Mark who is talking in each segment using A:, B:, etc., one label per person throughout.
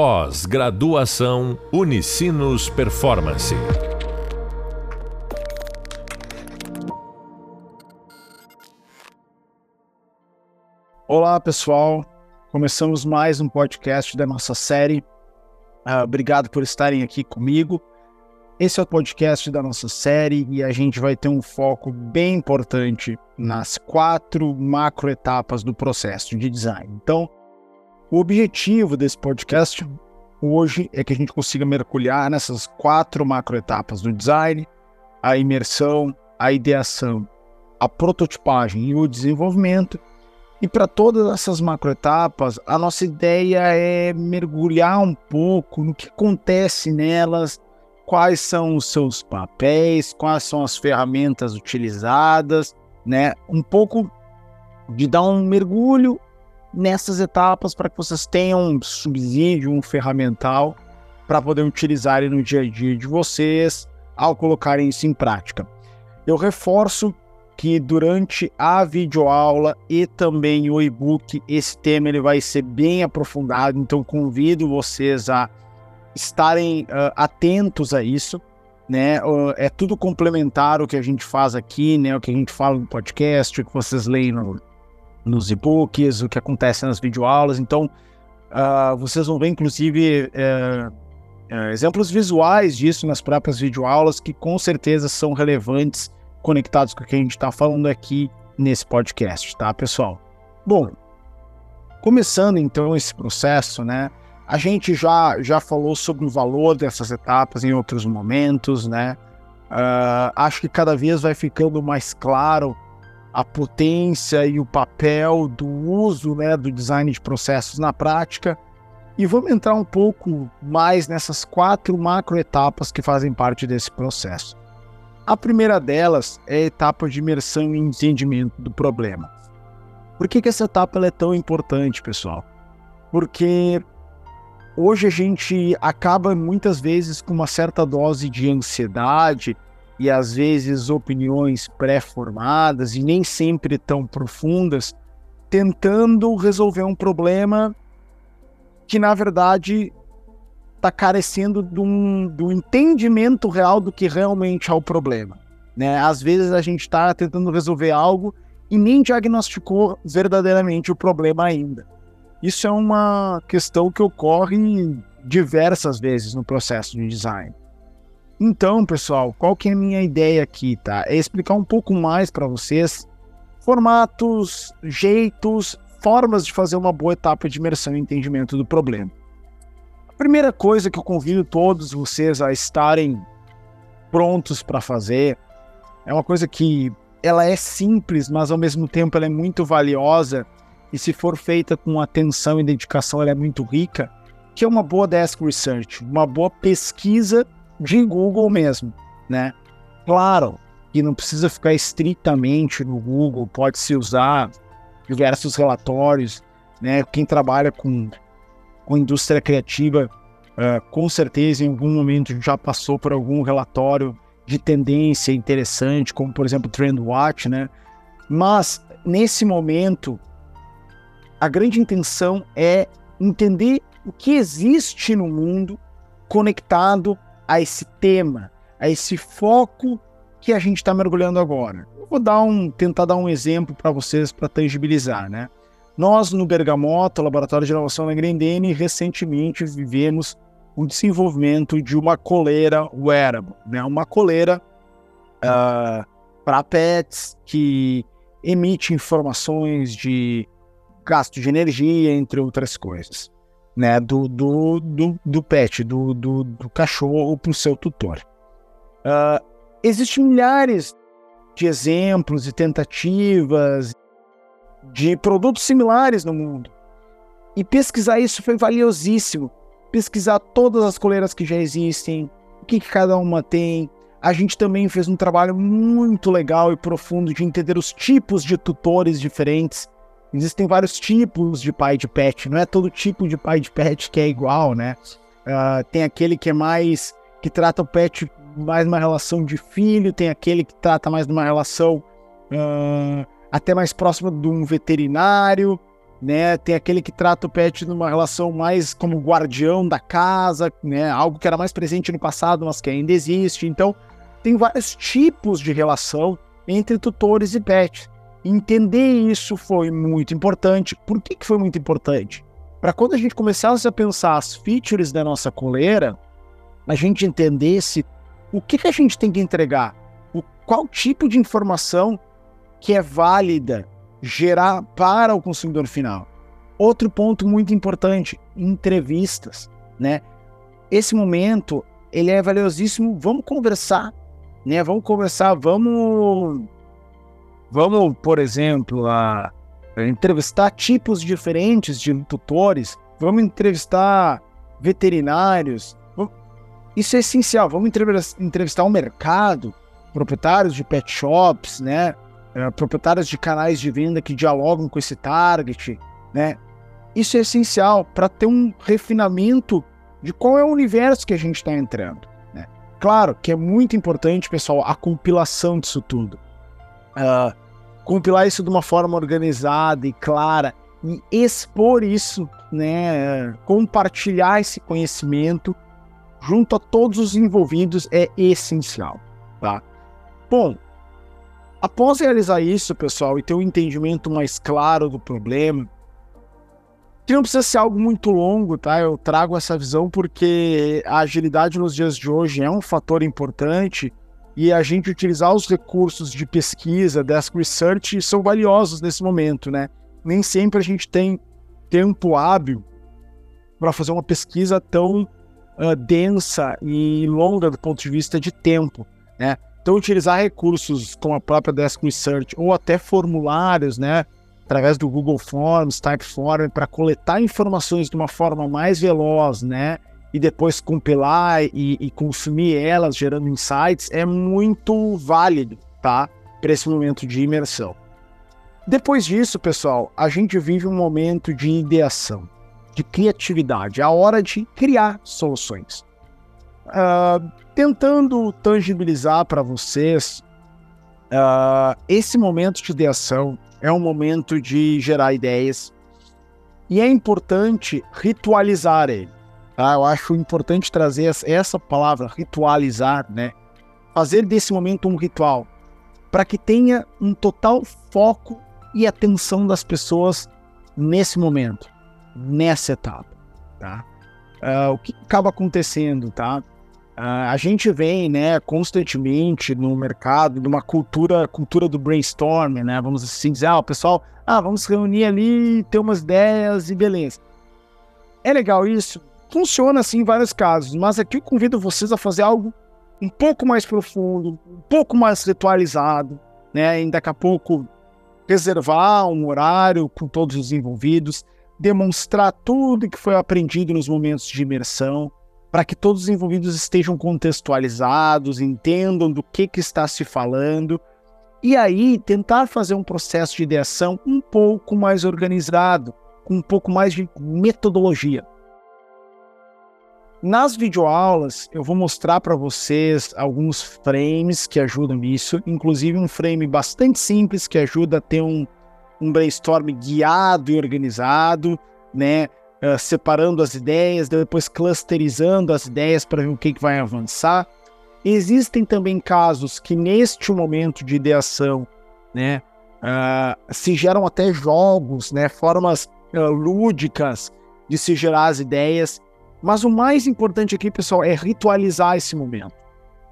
A: Pós-graduação Unicinos Performance.
B: Olá, pessoal. Começamos mais um podcast da nossa série. Uh, obrigado por estarem aqui comigo. Esse é o podcast da nossa série e a gente vai ter um foco bem importante nas quatro macro etapas do processo de design. Então, o objetivo desse podcast hoje é que a gente consiga mergulhar nessas quatro macroetapas do design: a imersão, a ideação, a prototipagem e o desenvolvimento. E para todas essas macroetapas, a nossa ideia é mergulhar um pouco no que acontece nelas, quais são os seus papéis, quais são as ferramentas utilizadas, né? Um pouco de dar um mergulho nessas etapas para que vocês tenham um subsídio, um ferramental para poder utilizar no dia a dia de vocês ao colocarem isso em prática. Eu reforço que durante a videoaula e também o e-book, esse tema ele vai ser bem aprofundado, então convido vocês a estarem uh, atentos a isso, né? É tudo complementar o que a gente faz aqui, né? O que a gente fala no podcast, o que vocês leem no, nos e-books, o que acontece nas videoaulas. Então, uh, vocês vão ver, inclusive, uh, uh, exemplos visuais disso nas próprias videoaulas, que com certeza são relevantes, conectados com o que a gente está falando aqui nesse podcast, tá, pessoal? Bom, começando então esse processo, né? A gente já, já falou sobre o valor dessas etapas em outros momentos, né? Uh, acho que cada vez vai ficando mais claro a potência e o papel do uso né, do design de processos na prática. E vamos entrar um pouco mais nessas quatro macro etapas que fazem parte desse processo. A primeira delas é a etapa de imersão e entendimento do problema. Por que, que essa etapa é tão importante, pessoal? Porque hoje a gente acaba muitas vezes com uma certa dose de ansiedade e às vezes opiniões pré-formadas e nem sempre tão profundas, tentando resolver um problema que na verdade está carecendo de um, do entendimento real do que realmente é o problema. Né? Às vezes a gente está tentando resolver algo e nem diagnosticou verdadeiramente o problema ainda. Isso é uma questão que ocorre diversas vezes no processo de design. Então, pessoal, qual que é a minha ideia aqui, tá? É explicar um pouco mais para vocês formatos, jeitos, formas de fazer uma boa etapa de imersão e entendimento do problema. A primeira coisa que eu convido todos vocês a estarem prontos para fazer é uma coisa que ela é simples, mas ao mesmo tempo ela é muito valiosa e se for feita com atenção e dedicação ela é muito rica, que é uma boa desk research, uma boa pesquisa de Google mesmo, né? Claro que não precisa ficar estritamente no Google, pode-se usar diversos relatórios, né? Quem trabalha com, com indústria criativa, uh, com certeza em algum momento já passou por algum relatório de tendência interessante, como por exemplo Trendwatch, né? Mas nesse momento, a grande intenção é entender o que existe no mundo conectado a esse tema, a esse foco que a gente está mergulhando agora. Vou dar um, tentar dar um exemplo para vocês para tangibilizar, né? Nós no Bergamoto, Laboratório de Inovação na Grendene, recentemente vivemos o desenvolvimento de uma coleira wearable, né? Uma coleira uh, ah, para pets que emite informações de gasto de energia, entre outras coisas né, do, do, do, do pet, do, do, do cachorro para o seu tutor. Uh, existem milhares de exemplos e tentativas de produtos similares no mundo. E pesquisar isso foi valiosíssimo. Pesquisar todas as coleiras que já existem, o que, que cada uma tem. A gente também fez um trabalho muito legal e profundo de entender os tipos de tutores diferentes existem vários tipos de pai de pet, não é todo tipo de pai de pet que é igual, né? Uh, tem aquele que é mais. que trata o pet mais numa relação de filho, tem aquele que trata mais numa relação uh, até mais próxima de um veterinário. né? Tem aquele que trata o pet numa relação mais como guardião da casa, né? Algo que era mais presente no passado, mas que ainda existe. Então, tem vários tipos de relação entre tutores e pets. Entender isso foi muito importante. Por que, que foi muito importante? Para quando a gente começasse a pensar as features da nossa coleira, a gente entendesse o que, que a gente tem que entregar, o, qual tipo de informação que é válida gerar para o consumidor final. Outro ponto muito importante, entrevistas, né? Esse momento, ele é valiosíssimo, vamos conversar, né? Vamos conversar, vamos vamos, por exemplo, a, a entrevistar tipos diferentes de tutores, vamos entrevistar veterinários. Isso é essencial, vamos entrevistar o mercado, proprietários de pet shops, né? é, proprietários de canais de venda que dialogam com esse target, né? Isso é essencial para ter um refinamento de qual é o universo que a gente está entrando. Né? Claro que é muito importante, pessoal, a compilação disso tudo. Uh, compilar isso de uma forma organizada e clara e expor isso, né? Compartilhar esse conhecimento junto a todos os envolvidos é essencial, tá? Bom, Após realizar isso, pessoal, e ter um entendimento mais claro do problema, que não precisa ser algo muito longo, tá? Eu trago essa visão porque a agilidade nos dias de hoje é um fator importante e a gente utilizar os recursos de pesquisa, desk research, são valiosos nesse momento, né? Nem sempre a gente tem tempo hábil para fazer uma pesquisa tão uh, densa e longa do ponto de vista de tempo, né? Então, utilizar recursos como a própria Desk Research ou até formulários, né, através do Google Forms, Typeform, para coletar informações de uma forma mais veloz, né, e depois compilar e, e consumir elas, gerando insights, é muito válido, tá, para esse momento de imersão. Depois disso, pessoal, a gente vive um momento de ideação, de criatividade, a hora de criar soluções. Uh, tentando tangibilizar para vocês, uh, esse momento de ideação é um momento de gerar ideias e é importante ritualizar ele. Tá? Eu acho importante trazer essa palavra, ritualizar, né? Fazer desse momento um ritual para que tenha um total foco e atenção das pessoas nesse momento, nessa etapa, tá? Uh, o que acaba acontecendo, tá? Uh, a gente vem, né, constantemente no mercado de uma cultura, cultura do brainstorming, né? Vamos assim dizer, ah, o pessoal, ah, vamos reunir ali, ter umas ideias e beleza. É legal isso, funciona assim em vários casos, mas aqui eu convido vocês a fazer algo um pouco mais profundo, um pouco mais ritualizado, né? E daqui a pouco reservar um horário com todos os envolvidos, demonstrar tudo que foi aprendido nos momentos de imersão, para que todos os envolvidos estejam contextualizados, entendam do que, que está se falando, e aí tentar fazer um processo de ideação um pouco mais organizado, com um pouco mais de metodologia. Nas videoaulas, eu vou mostrar para vocês alguns frames que ajudam nisso, inclusive um frame bastante simples que ajuda a ter um, um brainstorm guiado e organizado, né? uh, separando as ideias, depois clusterizando as ideias para ver o que, que vai avançar. Existem também casos que, neste momento de ideação, né, uh, se geram até jogos, né, formas uh, lúdicas de se gerar as ideias. Mas o mais importante aqui, pessoal, é ritualizar esse momento,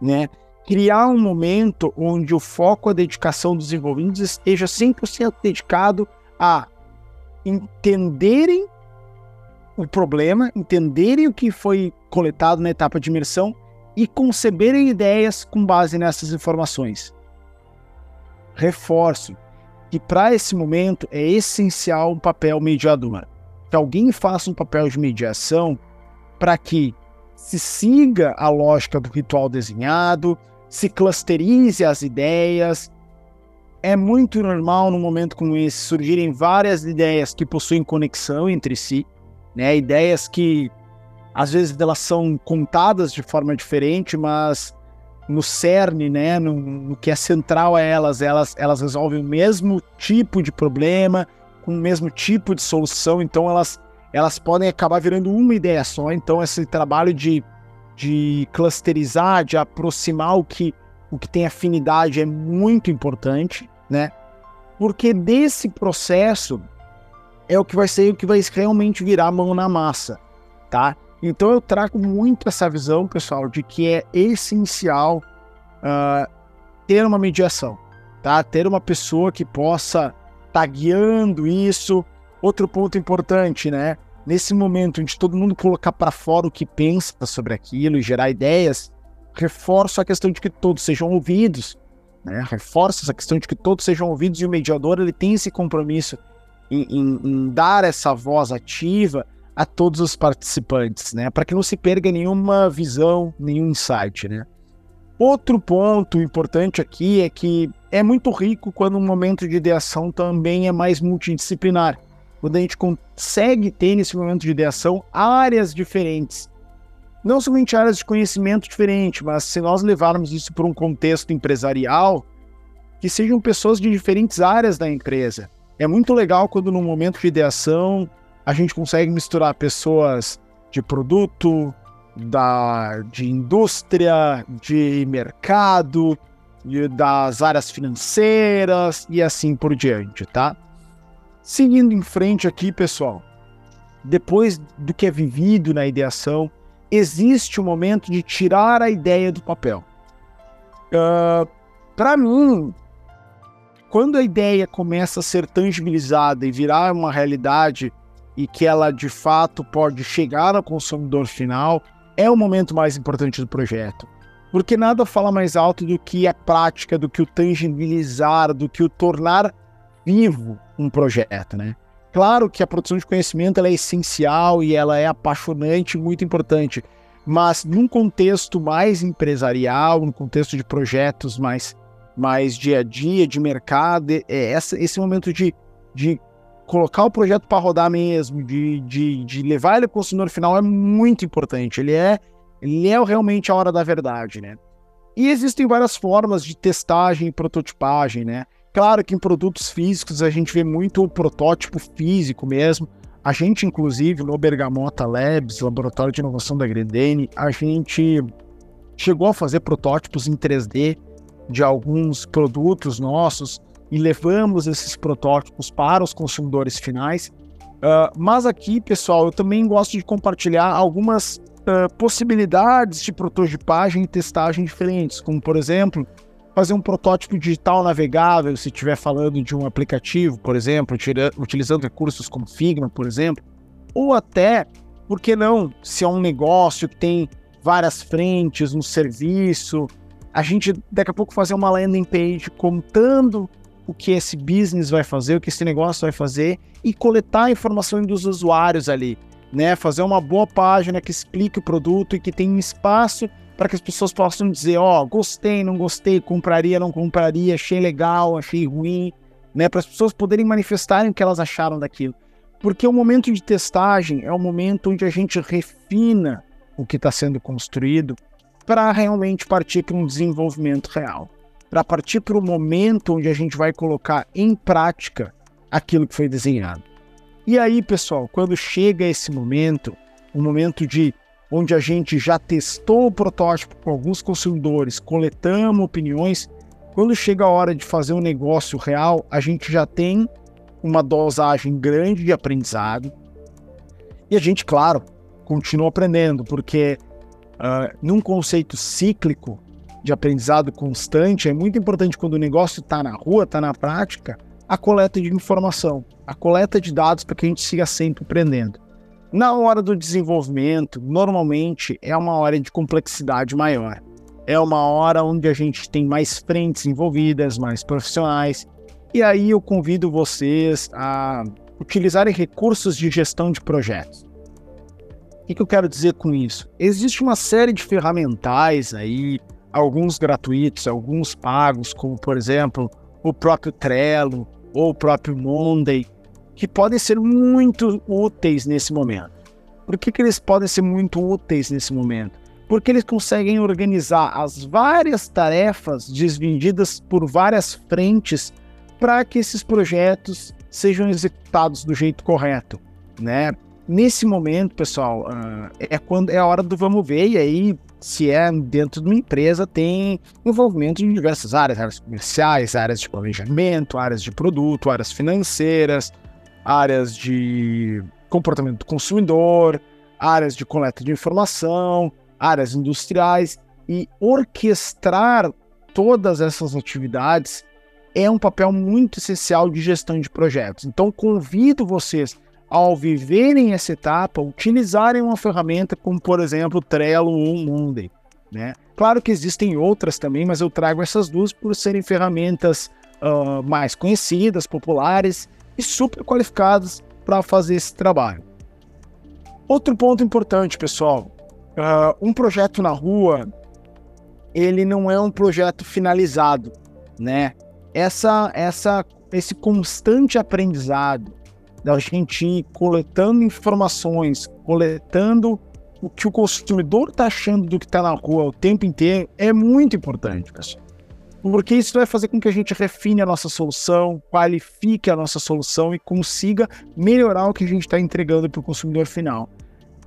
B: né? Criar um momento onde o foco, a dedicação dos envolvidos esteja 100% dedicado a entenderem o problema, entenderem o que foi coletado na etapa de imersão e conceberem ideias com base nessas informações. Reforço que para esse momento é essencial um papel mediador. Que alguém faça um papel de mediação para que se siga a lógica do ritual desenhado, se clusterize as ideias. É muito normal no momento como esse surgirem várias ideias que possuem conexão entre si né? Ideias que às vezes elas são contadas de forma diferente, mas no cerne, né, no, no, que é central a elas, elas, elas resolvem o mesmo tipo de problema, com o mesmo tipo de solução, então elas, elas podem acabar virando uma ideia só. Então, esse trabalho de, de clusterizar, de aproximar o que, o que tem afinidade é muito importante, né? Porque desse processo é o que vai ser o que vai realmente virar mão na massa, tá? Então eu trago muito essa visão, pessoal, de que é essencial uh, ter uma mediação, tá? Ter uma pessoa que possa estar tá guiando isso. Outro ponto importante, né? Nesse momento onde todo mundo colocar para fora o que pensa sobre aquilo e gerar ideias, reforço a questão de que todos sejam ouvidos, né? Reforço essa questão de que todos sejam ouvidos e o mediador ele tem esse compromisso em, em, em dar essa voz ativa a todos os participantes, né? Para que não se perca nenhuma visão, nenhum insight, né? Outro ponto importante aqui é que é muito rico quando o momento de ideação também é mais multidisciplinar. Quando a gente consegue ter nesse momento de ideação áreas diferentes. Não somente áreas de conhecimento diferentes, mas se nós levarmos isso para um contexto empresarial, que sejam pessoas de diferentes áreas da empresa. É muito legal quando no momento de ideação a gente consegue misturar pessoas de produto, da, de indústria, de mercado, das áreas financeiras e assim por diante, tá? Seguindo em frente aqui, pessoal, depois do que é vivido na ideação, existe o momento de tirar a ideia do papel. Uh, ah, Para mim, quando a ideia começa a ser tangibilizada e virar uma realidade e que ela de fato pode chegar ao consumidor final, é o momento mais importante do projeto. Porque nada fala mais alto do que a prática, do que o tangibilizar, do que o tornar vivo um projeto, né? Claro que a produção de conhecimento é essencial e ela é apaixonante, muito importante, mas num contexto mais empresarial, num contexto de projetos mais mais dia a dia, de mercado, é essa, esse momento de, de colocar o projeto para rodar mesmo, de, de, de levar ele para o consumidor final é muito importante. Ele é, ele é realmente a hora da verdade, né? E existem várias formas de testagem e prototipagem, né? Claro que em produtos físicos a gente vê muito o protótipo físico mesmo. A gente, inclusive, no Bergamota Labs, Laboratório de Inovação da Grendene, a gente chegou a fazer protótipos em 3D de alguns produtos nossos e levamos esses protótipos para os consumidores finais. Uh, mas aqui, pessoal, eu também gosto de compartilhar algumas uh, possibilidades de prototipagem e testagem diferentes, como por exemplo, fazer um protótipo digital navegável, se estiver falando de um aplicativo, por exemplo, tira, utilizando recursos como Figma, por exemplo, ou até, por que não, se é um negócio que tem várias frentes, um serviço, a gente daqui a pouco fazer uma landing page contando o que esse business vai fazer, o que esse negócio vai fazer e coletar a informação dos usuários ali, né? Fazer uma boa página que explique o produto e que tenha espaço para que as pessoas possam dizer, ó, oh, gostei, não gostei, compraria, não compraria, achei legal, achei ruim, né? Para as pessoas poderem manifestarem o que elas acharam daquilo. Porque o momento de testagem é o momento onde a gente refina o que está sendo construído para realmente partir para um desenvolvimento real para partir para o momento onde a gente vai colocar em prática aquilo que foi desenhado. E aí, pessoal, quando chega esse momento, o momento de onde a gente já testou o protótipo com alguns consumidores, coletamos opiniões, quando chega a hora de fazer um negócio real, a gente já tem uma dosagem grande de aprendizado. E a gente, claro, continua aprendendo, porque uh, num conceito cíclico, de aprendizado constante, é muito importante quando o negócio está na rua, está na prática, a coleta de informação, a coleta de dados para que a gente siga sempre aprendendo. Na hora do desenvolvimento, normalmente é uma hora de complexidade maior. É uma hora onde a gente tem mais frentes envolvidas, mais profissionais. E aí eu convido vocês a utilizarem recursos de gestão de projetos. O que, eu quero dizer com isso? Existe uma série de ferramentais aí, alguns gratuitos, alguns pagos, como por exemplo o próprio Trello ou o próprio Monday, que podem ser muito úteis nesse momento. Por que, que eles podem ser muito úteis nesse momento? Porque eles conseguem organizar as várias tarefas divididas por várias frentes para que esses projetos sejam executados do jeito correto, né? Nesse momento, pessoal, uh, é quando é a hora do vamos ver e aí se é dentro de uma empresa tem envolvimento de diversas áreas, áreas comerciais, áreas de planejamento, áreas de produto, áreas financeiras, áreas de comportamento do consumidor, áreas de coleta de informação, áreas industriais e orquestrar todas essas atividades é um papel muito essencial de gestão de projetos. Então, convido vocês, ao viverem essa etapa, utilizarem uma ferramenta como, por exemplo, Trello ou Monday. Né? Claro que existem outras também, mas eu trago essas duas por serem ferramentas uh, mais conhecidas, populares e super qualificadas para fazer esse trabalho. Outro ponto importante, pessoal, uh, um projeto na rua, ele não é um projeto finalizado, né? essa, essa, esse constante aprendizado da gente ir coletando informações, coletando o que o consumidor está achando do que está na rua o tempo inteiro é muito importante, pessoal. Porque isso vai fazer com que a gente refine a nossa solução, qualifique a nossa solução e consiga melhorar o que a gente está entregando para o consumidor final.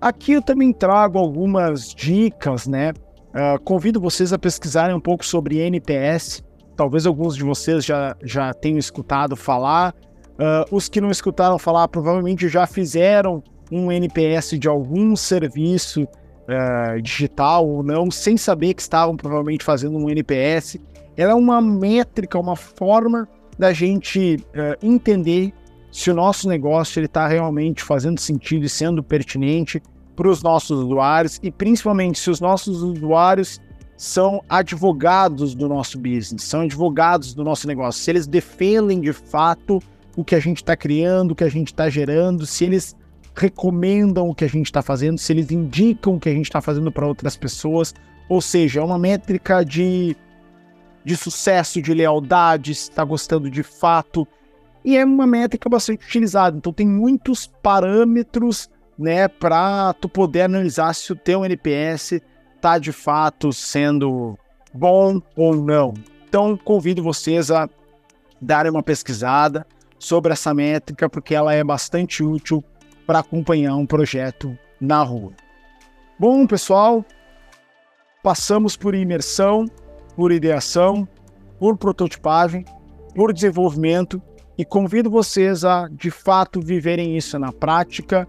B: Aqui eu também trago algumas dicas, né? Uh, convido vocês a pesquisarem um pouco sobre NPS, talvez alguns de vocês já, já tenham escutado falar. Uh, os que não escutaram falar provavelmente já fizeram um NPS de algum serviço uh, digital ou não, sem saber que estavam provavelmente fazendo um NPS. Ela é uma métrica, uma forma da gente uh, entender se o nosso negócio está realmente fazendo sentido e sendo pertinente para os nossos usuários e principalmente se os nossos usuários são advogados do nosso business, são advogados do nosso negócio. Se eles defendem de fato o que a gente está criando, o que a gente está gerando, se eles recomendam o que a gente está fazendo, se eles indicam o que a gente está fazendo para outras pessoas. Ou seja, é uma métrica de, de sucesso, de lealdade, se está gostando de fato. E é uma métrica bastante utilizada. Então tem muitos parâmetros né, para tu poder analisar se o teu NPS está de fato sendo bom ou não. Então, convido vocês a darem uma pesquisada sobre essa métrica, porque ela é bastante útil para acompanhar um projeto na rua. Bom, pessoal, passamos por imersão, por ideação, por prototipagem, por desenvolvimento e convido vocês a de fato viverem isso na prática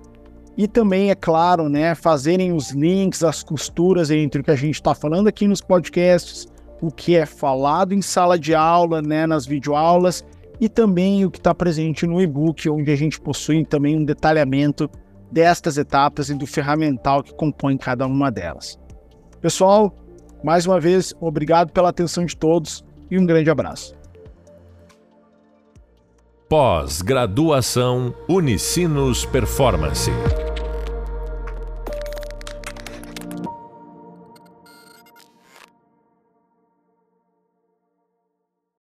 B: e também, é claro, né, fazerem os links, as costuras entre o que a gente está falando aqui nos podcasts, o que é falado em sala de aula, né, nas videoaulas, e também o que está presente no e-book, onde a gente possui também um detalhamento destas etapas e do ferramental que compõe cada uma delas. Pessoal, mais uma vez, obrigado pela atenção de todos e um grande abraço.
A: Pós-graduação Unicinos Performance.